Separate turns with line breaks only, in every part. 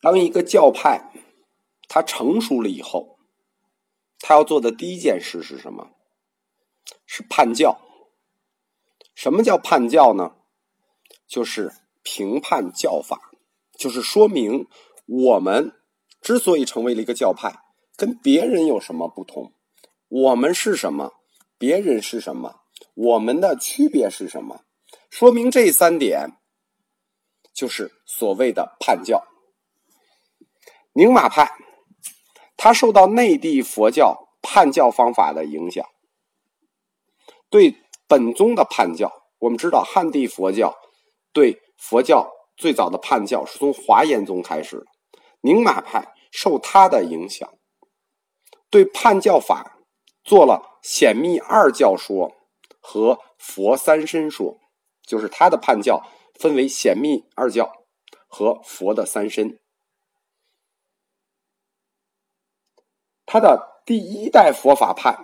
当一个教派它成熟了以后，他要做的第一件事是什么？是判教。什么叫判教呢？就是评判教法，就是说明我们之所以成为了一个教派，跟别人有什么不同？我们是什么？别人是什么？我们的区别是什么？说明这三点，就是所谓的判教。宁玛派，它受到内地佛教判教方法的影响，对本宗的判教。我们知道汉地佛教对佛教最早的判教是从华严宗开始，宁玛派受他的影响，对判教法做了显密二教说和佛三身说，就是他的判教分为显密二教和佛的三身。他的第一代佛法派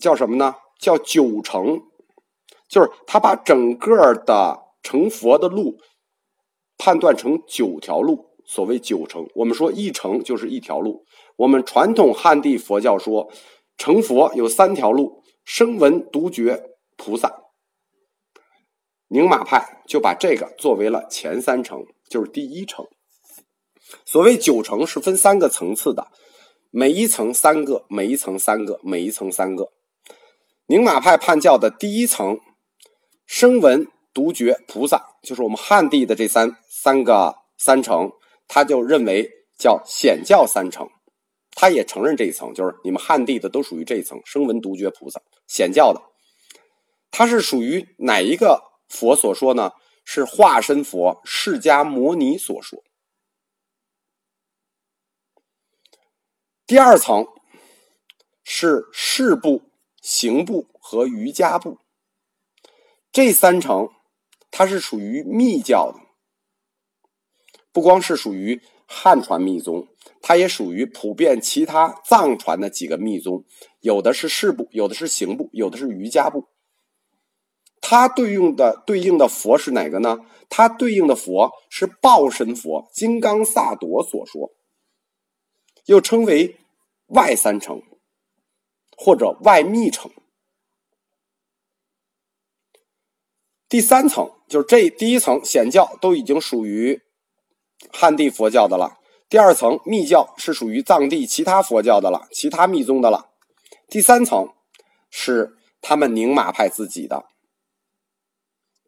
叫什么呢？叫九成。就是他把整个的成佛的路判断成九条路，所谓九成。我们说一成就是一条路。我们传统汉地佛教说成佛有三条路：声闻、独觉、菩萨。宁玛派就把这个作为了前三成，就是第一层。所谓九成是分三个层次的，每一层三个，每一层三个，每一层三个。宁玛派判教的第一层。声闻、独觉、菩萨，就是我们汉地的这三三个三成，他就认为叫显教三成，他也承认这一层，就是你们汉地的都属于这一层。声闻、独觉、菩萨，显教的，他是属于哪一个佛所说呢？是化身佛释迦牟尼所说。第二层是事部、行部和瑜伽部。这三层，它是属于密教的，不光是属于汉传密宗，它也属于普遍其他藏传的几个密宗。有的是事部，有的是行部，有的是瑜伽部。它对应的对应的佛是哪个呢？它对应的佛是报身佛金刚萨埵所说，又称为外三层或者外密层。第三层就是这第一层显教都已经属于汉地佛教的了，第二层密教是属于藏地其他佛教的了，其他密宗的了。第三层是他们宁玛派自己的，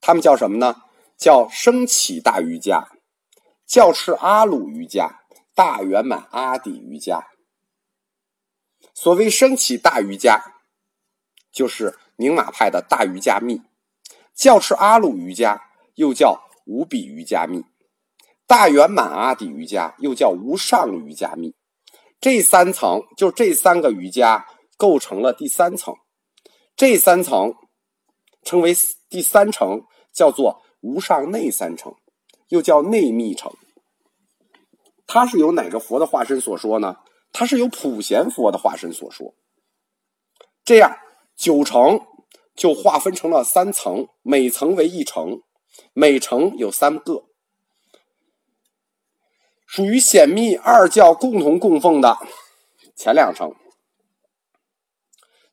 他们叫什么呢？叫升起大瑜伽、教赤阿鲁瑜伽、大圆满阿底瑜伽。所谓升起大瑜伽，就是宁玛派的大瑜伽密。教赤阿鲁瑜伽又叫无比瑜伽密，大圆满阿底瑜伽又叫无上瑜伽密，这三层就这三个瑜伽构成了第三层，这三层称为第三层，叫做无上内三层，又叫内密层。它是由哪个佛的化身所说呢？它是由普贤佛的化身所说。这样九成。就划分成了三层，每层为一层，每层有三个，属于显密二教共同供奉的前两层，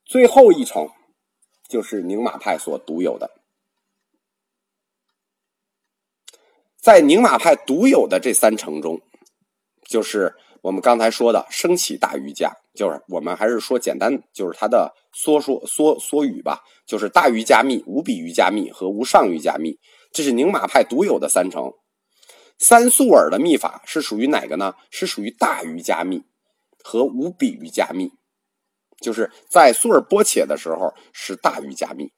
最后一层就是宁玛派所独有的。在宁玛派独有的这三层中，就是我们刚才说的升起大瑜伽。就是我们还是说简单，就是它的缩说缩缩语吧，就是大瑜伽密、无比瑜伽密和无上瑜伽密，这是宁玛派独有的三成。三素尔的密法是属于哪个呢？是属于大瑜伽密和无比瑜伽密。就是在素尔波切的时候是大瑜伽密，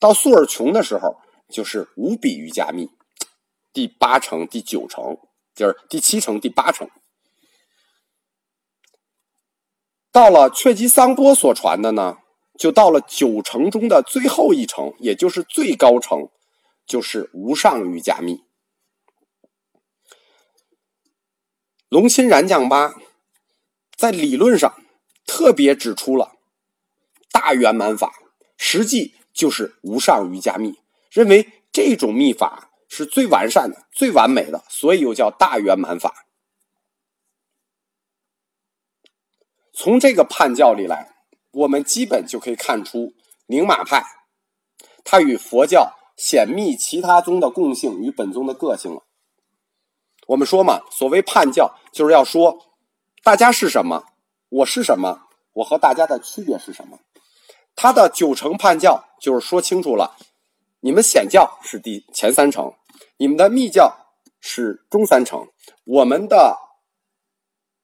到素尔琼的时候就是无比瑜伽密。第八层、第九层，就是第七层、第八层。到了却吉桑波所传的呢，就到了九成中的最后一成，也就是最高层，就是无上瑜伽密。龙钦然将巴在理论上特别指出了大圆满法，实际就是无上瑜伽密，认为这种密法是最完善的、最完美的，所以又叫大圆满法。从这个判教里来，我们基本就可以看出宁玛派，它与佛教显密其他宗的共性与本宗的个性了。我们说嘛，所谓判教，就是要说大家是什么，我是什么，我和大家的区别是什么。他的九成判教就是说清楚了，你们显教是第前三成，你们的密教是中三成，我们的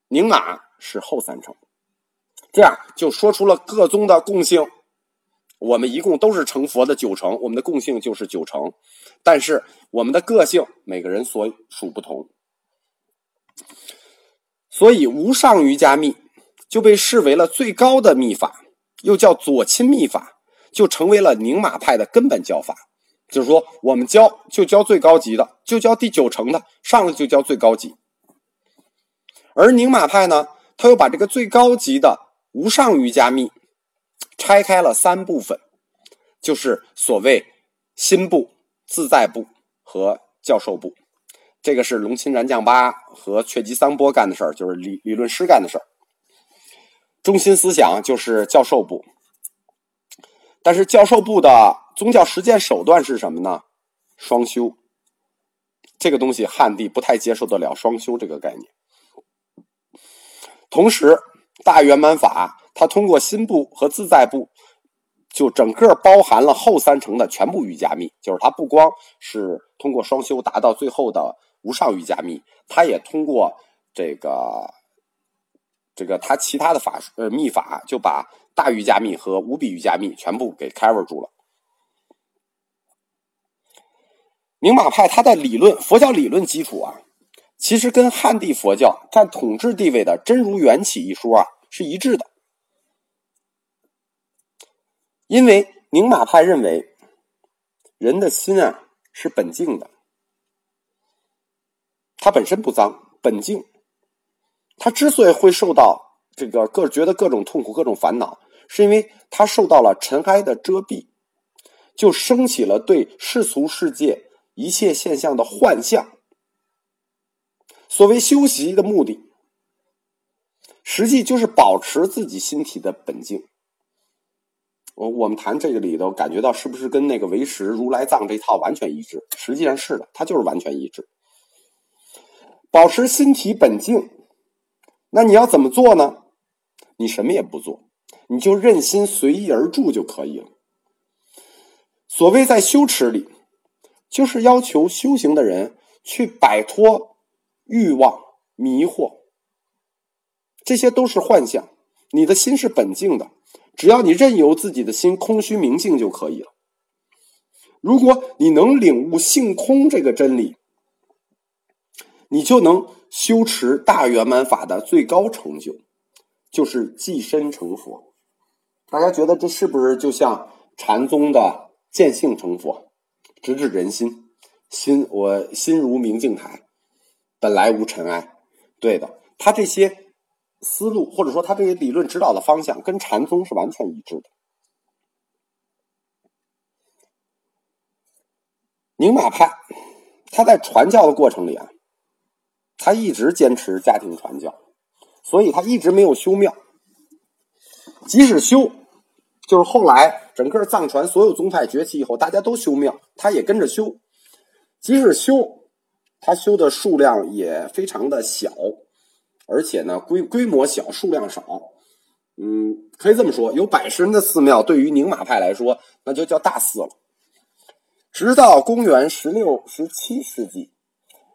宁玛是后三成。这样就说出了各宗的共性。我们一共都是成佛的九成，我们的共性就是九成，但是我们的个性每个人所属不同。所以无上瑜伽密就被视为了最高的密法。又叫左亲密法，就成为了宁玛派的根本教法。就是说，我们教就教最高级的，就教第九成的，上来就教最高级。而宁玛派呢，他又把这个最高级的无上瑜伽密拆开了三部分，就是所谓心部、自在部和教授部。这个是龙钦然将巴和却吉桑波干的事儿，就是理理论师干的事儿。中心思想就是教授部，但是教授部的宗教实践手段是什么呢？双修，这个东西汉地不太接受得了双修这个概念。同时，大圆满法它通过心部和自在部，就整个包含了后三层的全部瑜伽密，就是它不光是通过双修达到最后的无上瑜伽密，它也通过这个。这个他其他的法呃秘法就把大瑜伽密和无比瑜伽密全部给 cover 住了。宁玛派他的理论佛教理论基础啊，其实跟汉地佛教占统治地位的真如缘起一说啊是一致的。因为宁玛派认为人的心啊是本净的，它本身不脏，本净。他之所以会受到这个各觉得各种痛苦、各种烦恼，是因为他受到了尘埃的遮蔽，就升起了对世俗世界一切现象的幻象。所谓修习的目的，实际就是保持自己心体的本净。我我们谈这个里头，感觉到是不是跟那个唯识、如来藏这套完全一致？实际上是的，它就是完全一致。保持心体本净。那你要怎么做呢？你什么也不做，你就任心随意而住就可以了。所谓在修持里，就是要求修行的人去摆脱欲望、迷惑，这些都是幻象。你的心是本净的，只要你任由自己的心空虚明净就可以了。如果你能领悟性空这个真理，你就能。修持大圆满法的最高成就，就是寄身成佛。大家觉得这是不是就像禅宗的见性成佛，直指人心？心我心如明镜台，本来无尘埃。对的，他这些思路或者说他这些理论指导的方向，跟禅宗是完全一致的。宁玛派，他在传教的过程里啊。他一直坚持家庭传教，所以他一直没有修庙。即使修，就是后来整个藏传所有宗派崛起以后，大家都修庙，他也跟着修。即使修，他修的数量也非常的小，而且呢规规模小，数量少。嗯，可以这么说，有百十人的寺庙，对于宁玛派来说，那就叫大寺了。直到公元十六、十七世纪。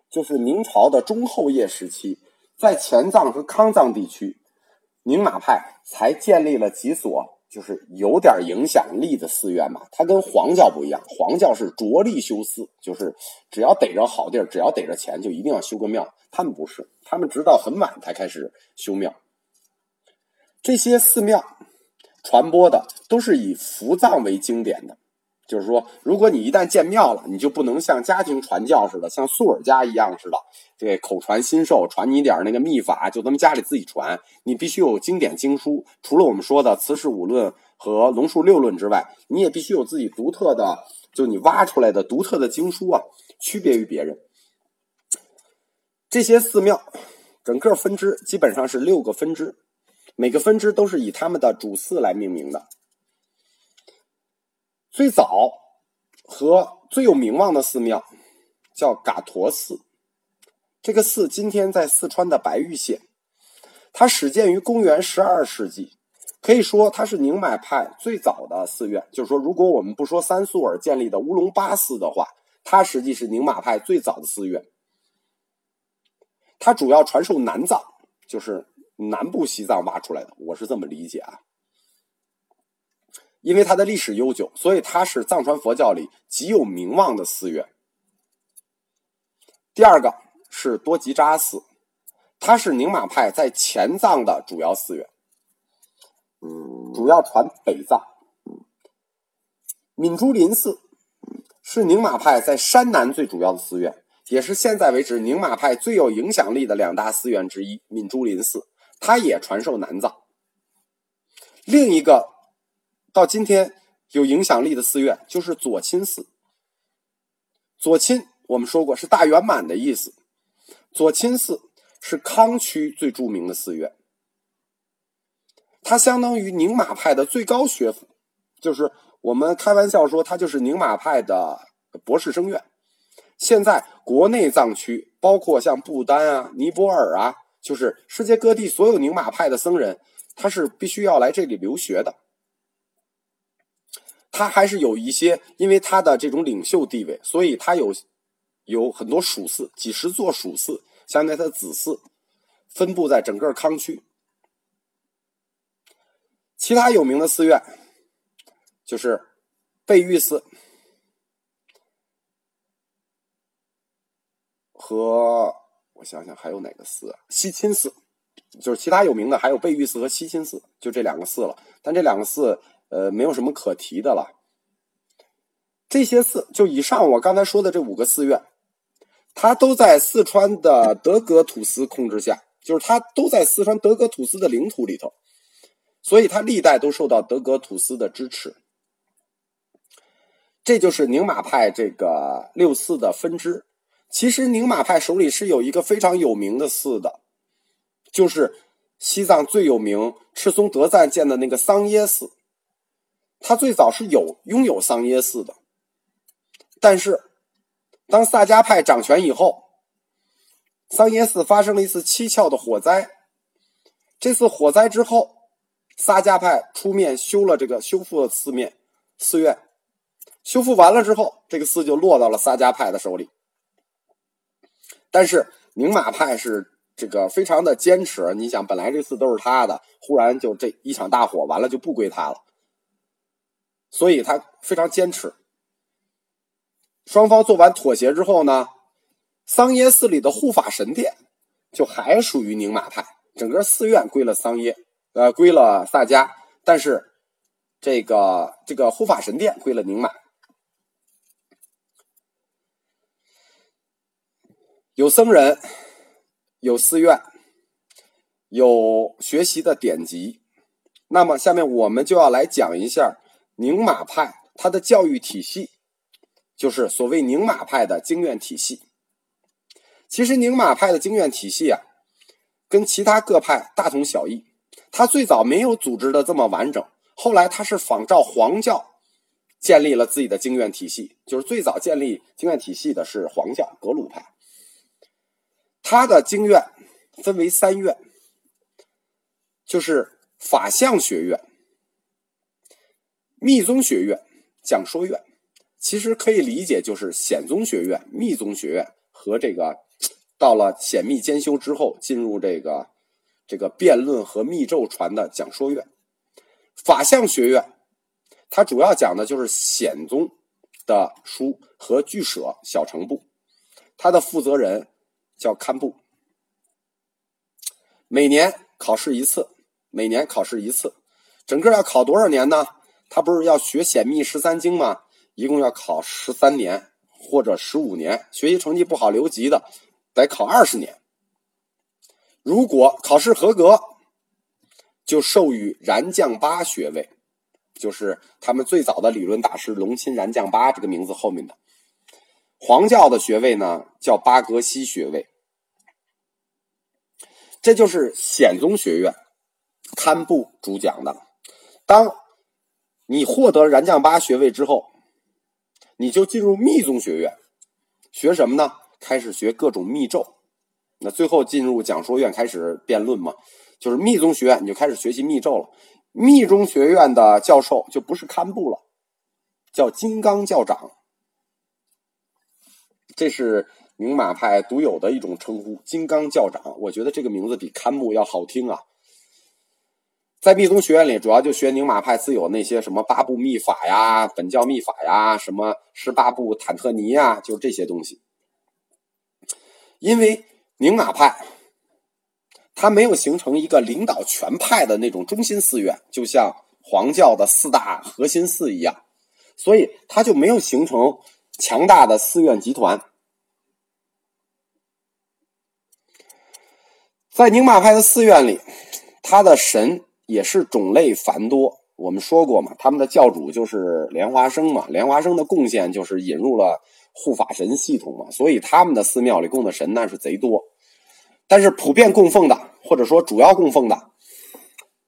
就是明朝的中后叶时期，在前藏和康藏地区，宁玛派才建立了几所就是有点影响力的寺院嘛。它跟黄教不一样，黄教是着力修寺，就是只要逮着好地儿，只要逮着钱，就一定要修个庙。他们不是，他们直到很晚才开始修庙。这些寺庙传播的都是以福藏为经典的。就是说，如果你一旦建庙了，你就不能像家庭传教似的，像素尔家一样似的，这口传心授，传你点那个秘法，就咱们家里自己传。你必须有经典经书，除了我们说的慈氏五论和龙树六论之外，你也必须有自己独特的，就你挖出来的独特的经书啊，区别于别人。这些寺庙，整个分支基本上是六个分支，每个分支都是以他们的主寺来命名的。最早和最有名望的寺庙叫嘎陀寺，这个寺今天在四川的白玉县，它始建于公元十二世纪，可以说它是宁买派最早的寺院。就是说，如果我们不说三素尔建立的乌龙巴寺的话，它实际是宁玛派最早的寺院。它主要传授南藏，就是南部西藏挖出来的，我是这么理解啊。因为它的历史悠久，所以它是藏传佛教里极有名望的寺院。第二个是多吉扎寺，它是宁玛派在前藏的主要寺院，主要传北藏。敏珠林寺是宁玛派在山南最主要的寺院，也是现在为止宁玛派最有影响力的两大寺院之一。敏珠林寺，它也传授南藏。另一个。到今天有影响力的寺院就是左钦寺。左钦我们说过是大圆满的意思。左钦寺是康区最著名的寺院，它相当于宁玛派的最高学府，就是我们开玩笑说它就是宁玛派的博士生院。现在国内藏区，包括像不丹啊、尼泊尔啊，就是世界各地所有宁玛派的僧人，他是必须要来这里留学的。他还是有一些，因为他的这种领袖地位，所以他有有很多属寺，几十座属寺，相当于他的子嗣，分布在整个康区。其他有名的寺院就是贝玉寺和我想想还有哪个寺啊？西钦寺，就是其他有名的还有贝玉寺和西钦寺，就这两个寺了。但这两个寺。呃，没有什么可提的了。这些寺，就以上我刚才说的这五个寺院，它都在四川的德格土司控制下，就是它都在四川德格土司的领土里头，所以它历代都受到德格土司的支持。这就是宁玛派这个六寺的分支。其实宁玛派手里是有一个非常有名的寺的，就是西藏最有名赤松德赞建的那个桑耶寺。他最早是有拥有桑耶寺的，但是当萨迦派掌权以后，桑耶寺发生了一次蹊跷的火灾。这次火灾之后，萨迦派出面修了这个修复了寺面寺院，修复完了之后，这个寺就落到了萨迦派的手里。但是宁玛派是这个非常的坚持，你想，本来这寺都是他的，忽然就这一场大火完了就不归他了。所以他非常坚持。双方做完妥协之后呢，桑耶寺里的护法神殿就还属于宁玛派，整个寺院归了桑耶，呃，归了萨迦，但是这个这个护法神殿归了宁玛。有僧人，有寺院，有学习的典籍。那么，下面我们就要来讲一下。宁玛派它的教育体系，就是所谓宁玛派的经院体系。其实宁玛派的经院体系啊，跟其他各派大同小异。它最早没有组织的这么完整，后来它是仿照黄教建立了自己的经院体系。就是最早建立经院体系的是黄教格鲁派。它的经院分为三院，就是法相学院。密宗学院、讲说院，其实可以理解就是显宗学院、密宗学院和这个到了显密兼修之后，进入这个这个辩论和密咒传的讲说院。法相学院，它主要讲的就是显宗的书和俱舍小乘部，它的负责人叫堪布。每年考试一次，每年考试一次，整个要考多少年呢？他不是要学显密十三经吗？一共要考十三年或者十五年，学习成绩不好留级的，得考二十年。如果考试合格，就授予燃将八学位，就是他们最早的理论大师龙钦燃将八这个名字后面的。黄教的学位呢叫巴格西学位。这就是显宗学院，堪布主讲的。当你获得燃将八学位之后，你就进入密宗学院，学什么呢？开始学各种密咒。那最后进入讲说院开始辩论嘛，就是密宗学院你就开始学习密咒了。密宗学院的教授就不是堪布了，叫金刚教长。这是宁玛派独有的一种称呼，金刚教长。我觉得这个名字比堪布要好听啊。在密宗学院里，主要就学宁玛派自有那些什么八部秘法呀、本教秘法呀、什么十八部坦特尼呀，就这些东西。因为宁玛派，它没有形成一个领导全派的那种中心寺院，就像黄教的四大核心寺一样，所以它就没有形成强大的寺院集团。在宁玛派的寺院里，他的神。也是种类繁多。我们说过嘛，他们的教主就是莲花生嘛，莲花生的贡献就是引入了护法神系统嘛，所以他们的寺庙里供的神那是贼多。但是普遍供奉的，或者说主要供奉的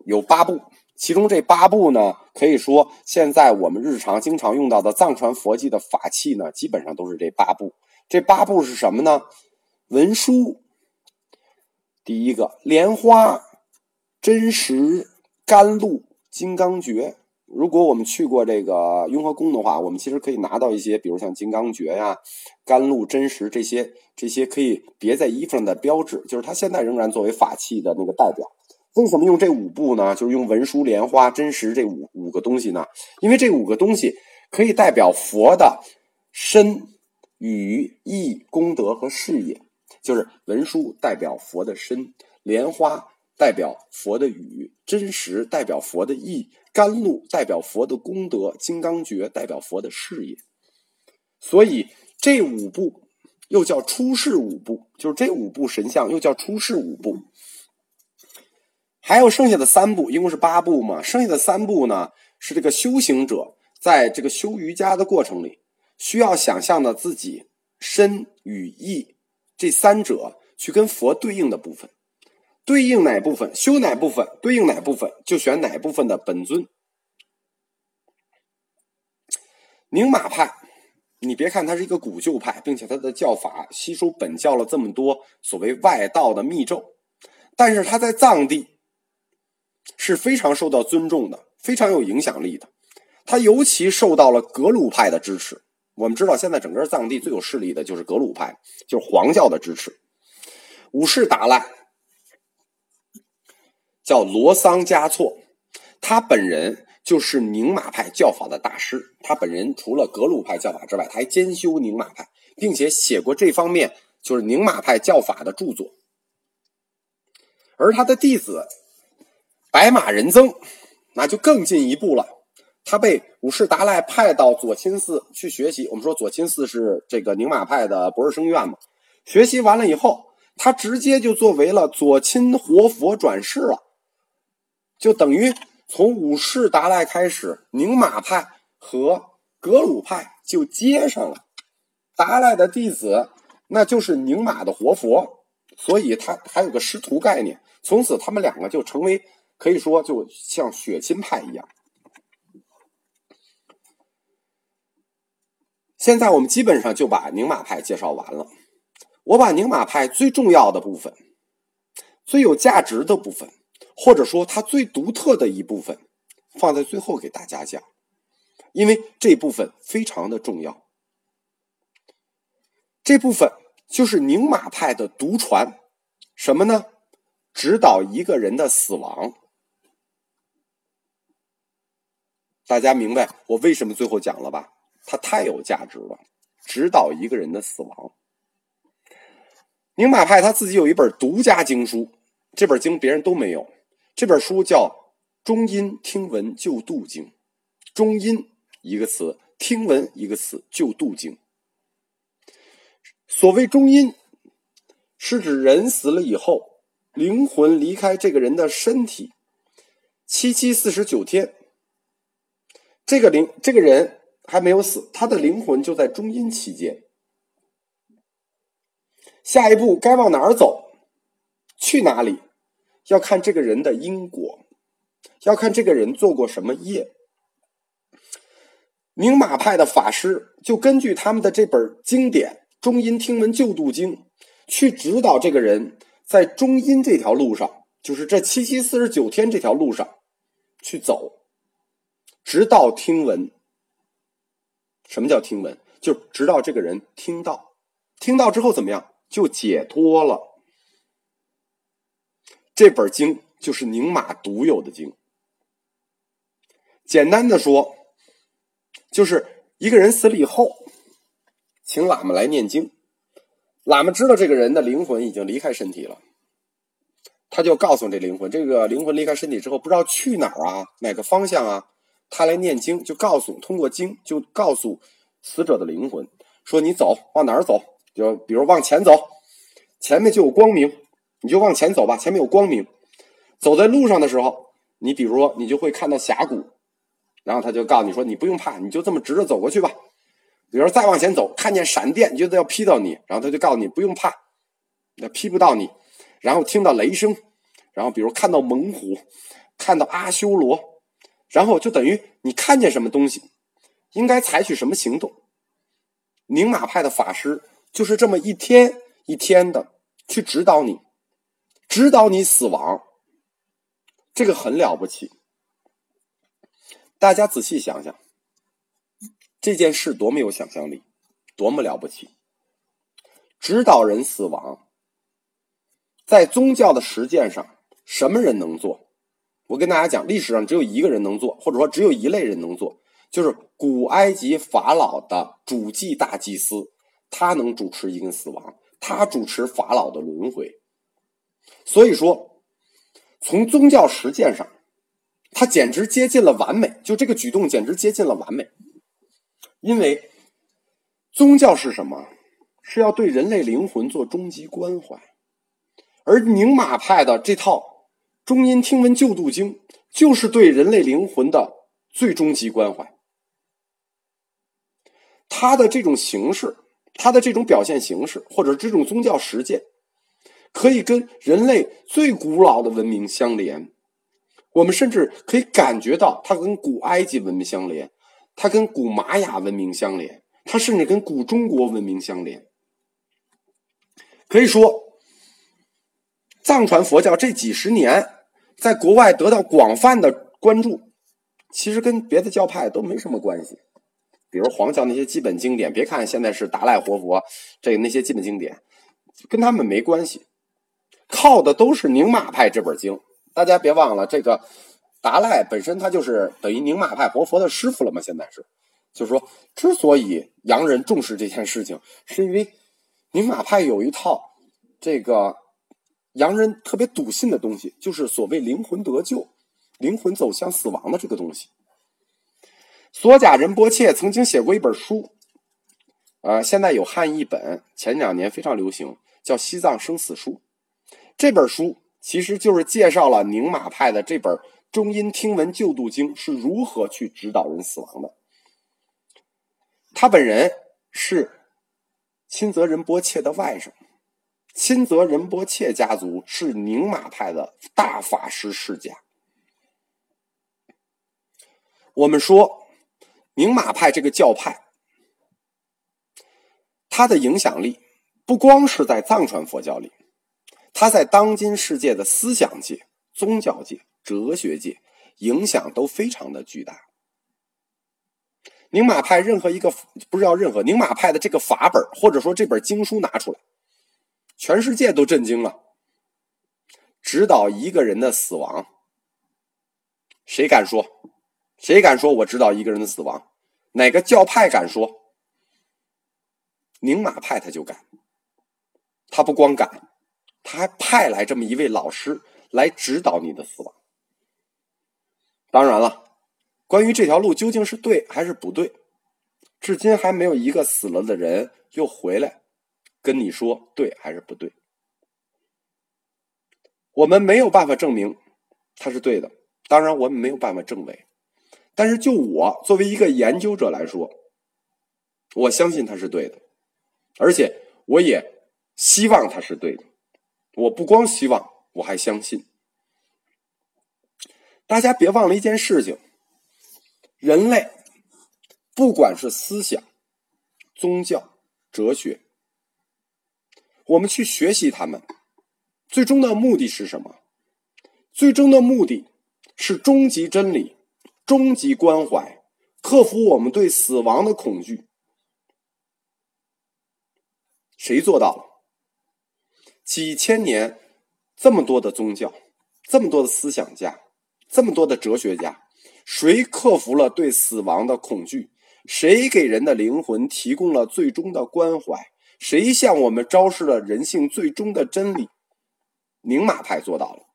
有八部，其中这八部呢，可以说现在我们日常经常用到的藏传佛系的法器呢，基本上都是这八部。这八部是什么呢？文殊，第一个莲花，真实。甘露、金刚诀，如果我们去过这个雍和宫的话，我们其实可以拿到一些，比如像金刚诀呀、甘露、真实这些，这些可以别在衣服上的标志，就是它现在仍然作为法器的那个代表。为什么用这五步呢？就是用文殊、莲花、真实这五五个东西呢？因为这五个东西可以代表佛的身、语、意、功德和事业。就是文殊代表佛的身，莲花。代表佛的语，真实代表佛的意，甘露代表佛的功德，金刚诀代表佛的事业。所以这五部又叫出世五部，就是这五部神像又叫出世五部。还有剩下的三部，一共是八部嘛？剩下的三部呢，是这个修行者在这个修瑜伽的过程里，需要想象的自己身与意这三者去跟佛对应的部分。对应哪部分修哪部分，对应哪部分就选哪部分的本尊。宁玛派，你别看它是一个古旧派，并且它的教法吸收本教了这么多所谓外道的密咒，但是它在藏地是非常受到尊重的，非常有影响力的。它尤其受到了格鲁派的支持。我们知道，现在整个藏地最有势力的就是格鲁派，就是黄教的支持。五世达赖。叫罗桑嘉措，他本人就是宁玛派教法的大师。他本人除了格鲁派教法之外，他还兼修宁玛派，并且写过这方面就是宁玛派教法的著作。而他的弟子白马仁增，那就更进一步了。他被五世达赖派到左亲寺去学习。我们说左亲寺是这个宁玛派的博士生院嘛？学习完了以后，他直接就作为了左亲活佛转世了。就等于从五世达赖开始，宁玛派和格鲁派就接上了。达赖的弟子那就是宁玛的活佛，所以他还有个师徒概念。从此，他们两个就成为可以说就像血亲派一样。现在我们基本上就把宁玛派介绍完了。我把宁玛派最重要的部分、最有价值的部分。或者说，它最独特的一部分，放在最后给大家讲，因为这部分非常的重要。这部分就是宁玛派的独传，什么呢？指导一个人的死亡。大家明白我为什么最后讲了吧？它太有价值了，指导一个人的死亡。宁玛派他自己有一本独家经书，这本经别人都没有。这本书叫《中阴听闻救度经》，中阴一个词，听闻一个词，救度经。所谓中阴，是指人死了以后，灵魂离开这个人的身体七七四十九天，这个灵这个人还没有死，他的灵魂就在中阴期间。下一步该往哪儿走？去哪里？要看这个人的因果，要看这个人做过什么业。宁玛派的法师就根据他们的这本经典《中阴听闻救度经》，去指导这个人在中阴这条路上，就是这七七四十九天这条路上去走，直到听闻。什么叫听闻？就直到这个人听到，听到之后怎么样？就解脱了。这本经就是宁玛独有的经。简单的说，就是一个人死了以后，请喇嘛来念经。喇嘛知道这个人的灵魂已经离开身体了，他就告诉这灵魂：这个灵魂离开身体之后，不知道去哪儿啊，哪个方向啊？他来念经，就告诉通过经，就告诉死者的灵魂说：“你走，往哪儿走？就比如往前走，前面就有光明。”你就往前走吧，前面有光明。走在路上的时候，你比如说，你就会看到峡谷，然后他就告诉你说：“你不用怕，你就这么直着走过去吧。”比如再往前走，看见闪电，你觉得要劈到你，然后他就告诉你不用怕，那劈不到你。然后听到雷声，然后比如看到猛虎，看到阿修罗，然后就等于你看见什么东西，应该采取什么行动。宁玛派的法师就是这么一天一天的去指导你。指导你死亡，这个很了不起。大家仔细想想，这件事多么有想象力，多么了不起！指导人死亡，在宗教的实践上，什么人能做？我跟大家讲，历史上只有一个人能做，或者说只有一类人能做，就是古埃及法老的主祭大祭司，他能主持一个死亡，他主持法老的轮回。所以说，从宗教实践上，它简直接近了完美。就这个举动，简直接近了完美。因为宗教是什么？是要对人类灵魂做终极关怀。而宁玛派的这套《中阴听闻救度经》，就是对人类灵魂的最终极关怀。它的这种形式，它的这种表现形式，或者这种宗教实践。可以跟人类最古老的文明相连，我们甚至可以感觉到它跟古埃及文明相连，它跟古玛雅文明相连，它甚至跟古中国文明相连。可以说，藏传佛教这几十年在国外得到广泛的关注，其实跟别的教派都没什么关系。比如黄教那些基本经典，别看现在是达赖活佛，这那些基本经典跟他们没关系。靠的都是宁玛派这本经，大家别忘了，这个达赖本身他就是等于宁玛派活佛的师傅了嘛。现在是，就是说，之所以洋人重视这件事情，是因为宁玛派有一套这个洋人特别笃信的东西，就是所谓灵魂得救、灵魂走向死亡的这个东西。索甲仁波切曾经写过一本书，呃，现在有汉译本，前两年非常流行，叫《西藏生死书》。这本书其实就是介绍了宁玛派的这本《中阴听闻救度经》是如何去指导人死亡的。他本人是钦泽仁波切的外甥，钦泽仁波切家族是宁玛派的大法师世家。我们说，宁玛派这个教派，它的影响力不光是在藏传佛教里。他在当今世界的思想界、宗教界、哲学界影响都非常的巨大。宁玛派任何一个不知道任何宁玛派的这个法本或者说这本经书拿出来，全世界都震惊了。指导一个人的死亡，谁敢说？谁敢说我指导一个人的死亡？哪个教派敢说？宁玛派他就敢，他不光敢。他还派来这么一位老师来指导你的死亡。当然了，关于这条路究竟是对还是不对，至今还没有一个死了的人又回来跟你说对还是不对。我们没有办法证明他是对的，当然我们没有办法证伪。但是就我作为一个研究者来说，我相信他是对的，而且我也希望他是对的。我不光希望，我还相信。大家别忘了一件事情：人类不管是思想、宗教、哲学，我们去学习他们，最终的目的是什么？最终的目的是终极真理、终极关怀，克服我们对死亡的恐惧。谁做到了？几千年，这么多的宗教，这么多的思想家，这么多的哲学家，谁克服了对死亡的恐惧？谁给人的灵魂提供了最终的关怀？谁向我们昭示了人性最终的真理？宁玛派做到了。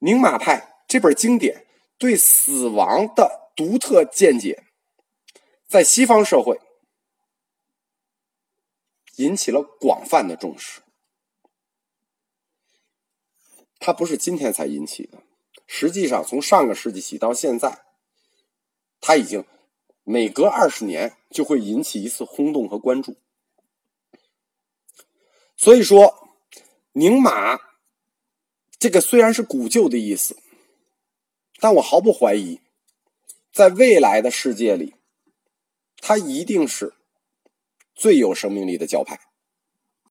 宁玛派这本经典对死亡的独特见解，在西方社会。引起了广泛的重视。它不是今天才引起的，实际上从上个世纪起到现在，它已经每隔二十年就会引起一次轰动和关注。所以说，宁玛这个虽然是古旧的意思，但我毫不怀疑，在未来的世界里，它一定是。最有生命力的教派。